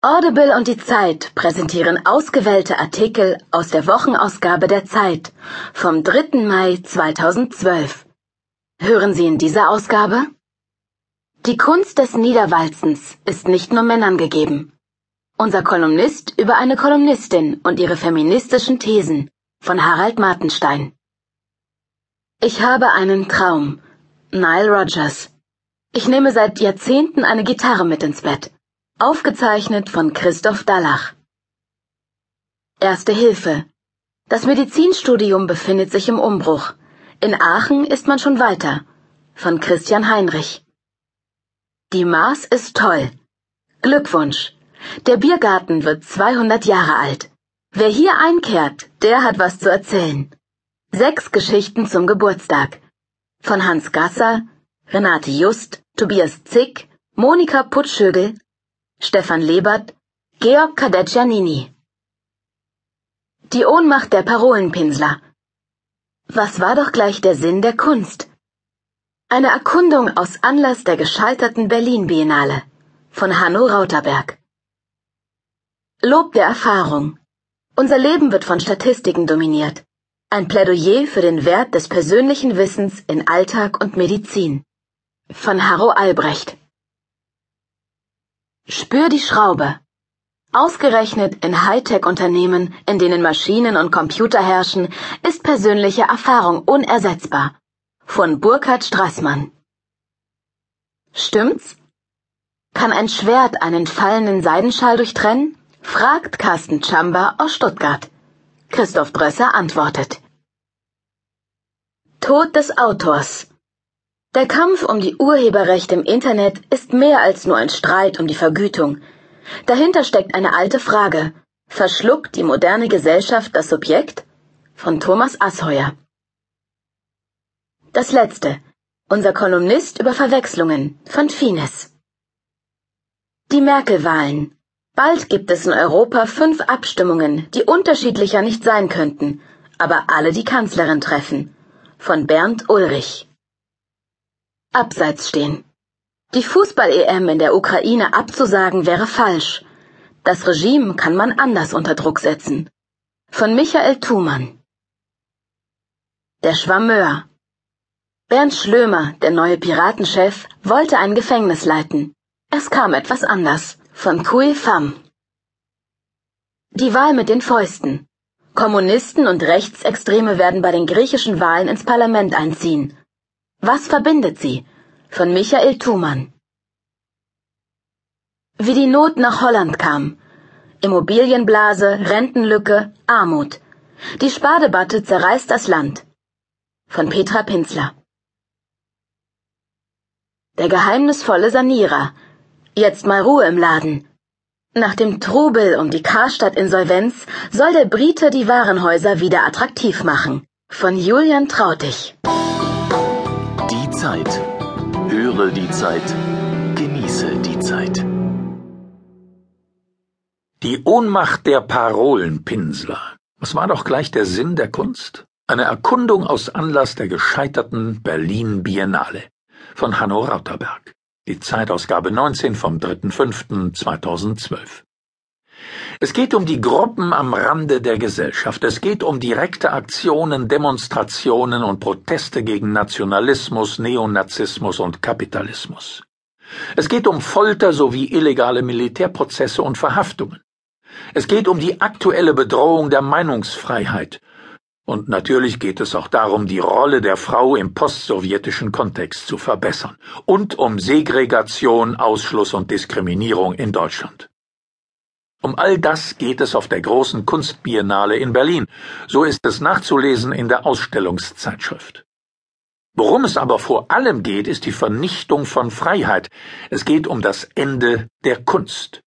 Audible und die Zeit präsentieren ausgewählte Artikel aus der Wochenausgabe der Zeit vom 3. Mai 2012. Hören Sie in dieser Ausgabe? Die Kunst des Niederwalzens ist nicht nur Männern gegeben. Unser Kolumnist über eine Kolumnistin und ihre feministischen Thesen von Harald Martenstein. Ich habe einen Traum. Nile Rogers. Ich nehme seit Jahrzehnten eine Gitarre mit ins Bett. Aufgezeichnet von Christoph Dallach. Erste Hilfe. Das Medizinstudium befindet sich im Umbruch. In Aachen ist man schon weiter. Von Christian Heinrich. Die Maß ist toll. Glückwunsch. Der Biergarten wird 200 Jahre alt. Wer hier einkehrt, der hat was zu erzählen. Sechs Geschichten zum Geburtstag. Von Hans Gasser, Renate Just, Tobias Zick, Monika Putschögel, Stefan Lebert, Georg Kadett Giannini. Die Ohnmacht der Parolenpinsler. Was war doch gleich der Sinn der Kunst? Eine Erkundung aus Anlass der gescheiterten Berlin-Biennale von Hanno Rauterberg. Lob der Erfahrung. Unser Leben wird von Statistiken dominiert. Ein Plädoyer für den Wert des persönlichen Wissens in Alltag und Medizin. Von Harro Albrecht. Spür die Schraube. Ausgerechnet in Hightech-Unternehmen, in denen Maschinen und Computer herrschen, ist persönliche Erfahrung unersetzbar. Von Burkhard Straßmann. Stimmt's? Kann ein Schwert einen fallenden Seidenschal durchtrennen? fragt Carsten Chamba aus Stuttgart. Christoph Brösser antwortet. Tod des Autors. Der Kampf um die Urheberrechte im Internet ist mehr als nur ein Streit um die Vergütung. Dahinter steckt eine alte Frage. Verschluckt die moderne Gesellschaft das Subjekt? Von Thomas Asheuer. Das letzte. Unser Kolumnist über Verwechslungen von Fines. Die Merkel-Wahlen. Bald gibt es in Europa fünf Abstimmungen, die unterschiedlicher nicht sein könnten, aber alle die Kanzlerin treffen. Von Bernd Ulrich. Abseits stehen. Die Fußball-EM in der Ukraine abzusagen wäre falsch. Das Regime kann man anders unter Druck setzen. Von Michael Thumann. Der Schwammeur. Bernd Schlömer, der neue Piratenchef, wollte ein Gefängnis leiten. Es kam etwas anders. Von Kui Pham. Die Wahl mit den Fäusten. Kommunisten und Rechtsextreme werden bei den griechischen Wahlen ins Parlament einziehen. Was verbindet sie? Von Michael Thumann. Wie die Not nach Holland kam. Immobilienblase, Rentenlücke, Armut. Die Spardebatte zerreißt das Land. Von Petra Pinzler. Der geheimnisvolle Sanierer. Jetzt mal Ruhe im Laden. Nach dem Trubel um die Karstadt-Insolvenz soll der Brite die Warenhäuser wieder attraktiv machen. Von Julian Trautig. Zeit. Höre die Zeit. Genieße die Zeit. Die Ohnmacht der Parolenpinsler. Was war doch gleich der Sinn der Kunst? Eine Erkundung aus Anlass der gescheiterten Berlin Biennale von Hanno Rauterberg. Die Zeitausgabe 19 vom 3.5.2012. Es geht um die Gruppen am Rande der Gesellschaft. Es geht um direkte Aktionen, Demonstrationen und Proteste gegen Nationalismus, Neonazismus und Kapitalismus. Es geht um Folter sowie illegale Militärprozesse und Verhaftungen. Es geht um die aktuelle Bedrohung der Meinungsfreiheit. Und natürlich geht es auch darum, die Rolle der Frau im postsowjetischen Kontext zu verbessern und um Segregation, Ausschluss und Diskriminierung in Deutschland. Um all das geht es auf der großen Kunstbiennale in Berlin. So ist es nachzulesen in der Ausstellungszeitschrift. Worum es aber vor allem geht, ist die Vernichtung von Freiheit. Es geht um das Ende der Kunst.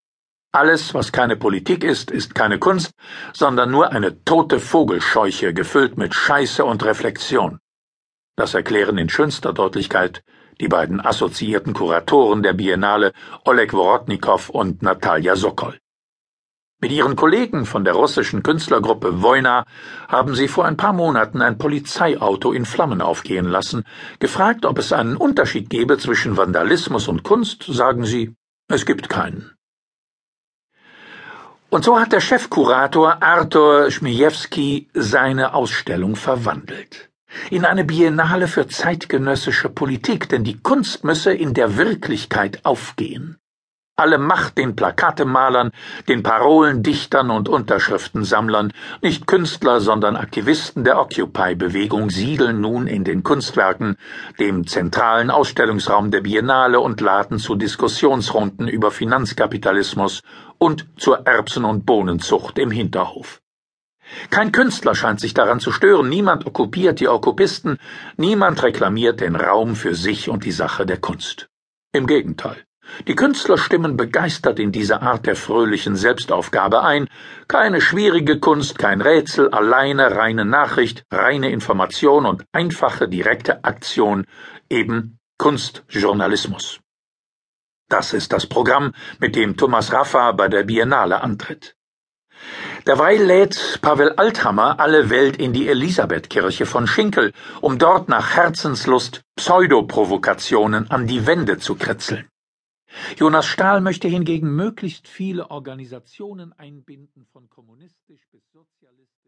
Alles, was keine Politik ist, ist keine Kunst, sondern nur eine tote Vogelscheuche, gefüllt mit Scheiße und Reflexion. Das erklären in schönster Deutlichkeit die beiden assoziierten Kuratoren der Biennale Oleg Worotnikow und Natalia Sokol. Mit ihren Kollegen von der russischen Künstlergruppe Wojna haben sie vor ein paar Monaten ein Polizeiauto in Flammen aufgehen lassen. Gefragt, ob es einen Unterschied gebe zwischen Vandalismus und Kunst, sagen sie, es gibt keinen. Und so hat der Chefkurator Arthur Schmiejewski seine Ausstellung verwandelt. In eine Biennale für zeitgenössische Politik, denn die Kunst müsse in der Wirklichkeit aufgehen. Alle Macht den Plakatemalern, den Parolendichtern und Unterschriftensammlern, nicht Künstler, sondern Aktivisten der Occupy-Bewegung siedeln nun in den Kunstwerken, dem zentralen Ausstellungsraum der Biennale und laden zu Diskussionsrunden über Finanzkapitalismus und zur Erbsen- und Bohnenzucht im Hinterhof. Kein Künstler scheint sich daran zu stören, niemand okkupiert die Okkupisten, niemand reklamiert den Raum für sich und die Sache der Kunst. Im Gegenteil. Die Künstler stimmen begeistert in diese Art der fröhlichen Selbstaufgabe ein. Keine schwierige Kunst, kein Rätsel, alleine reine Nachricht, reine Information und einfache direkte Aktion, eben Kunstjournalismus. Das ist das Programm, mit dem Thomas Raffa bei der Biennale antritt. Derweil lädt Pavel Althammer alle Welt in die Elisabethkirche von Schinkel, um dort nach Herzenslust Pseudoprovokationen an die Wände zu kritzeln. Jonas Stahl möchte hingegen möglichst viele Organisationen einbinden, von kommunistisch bis sozialistisch.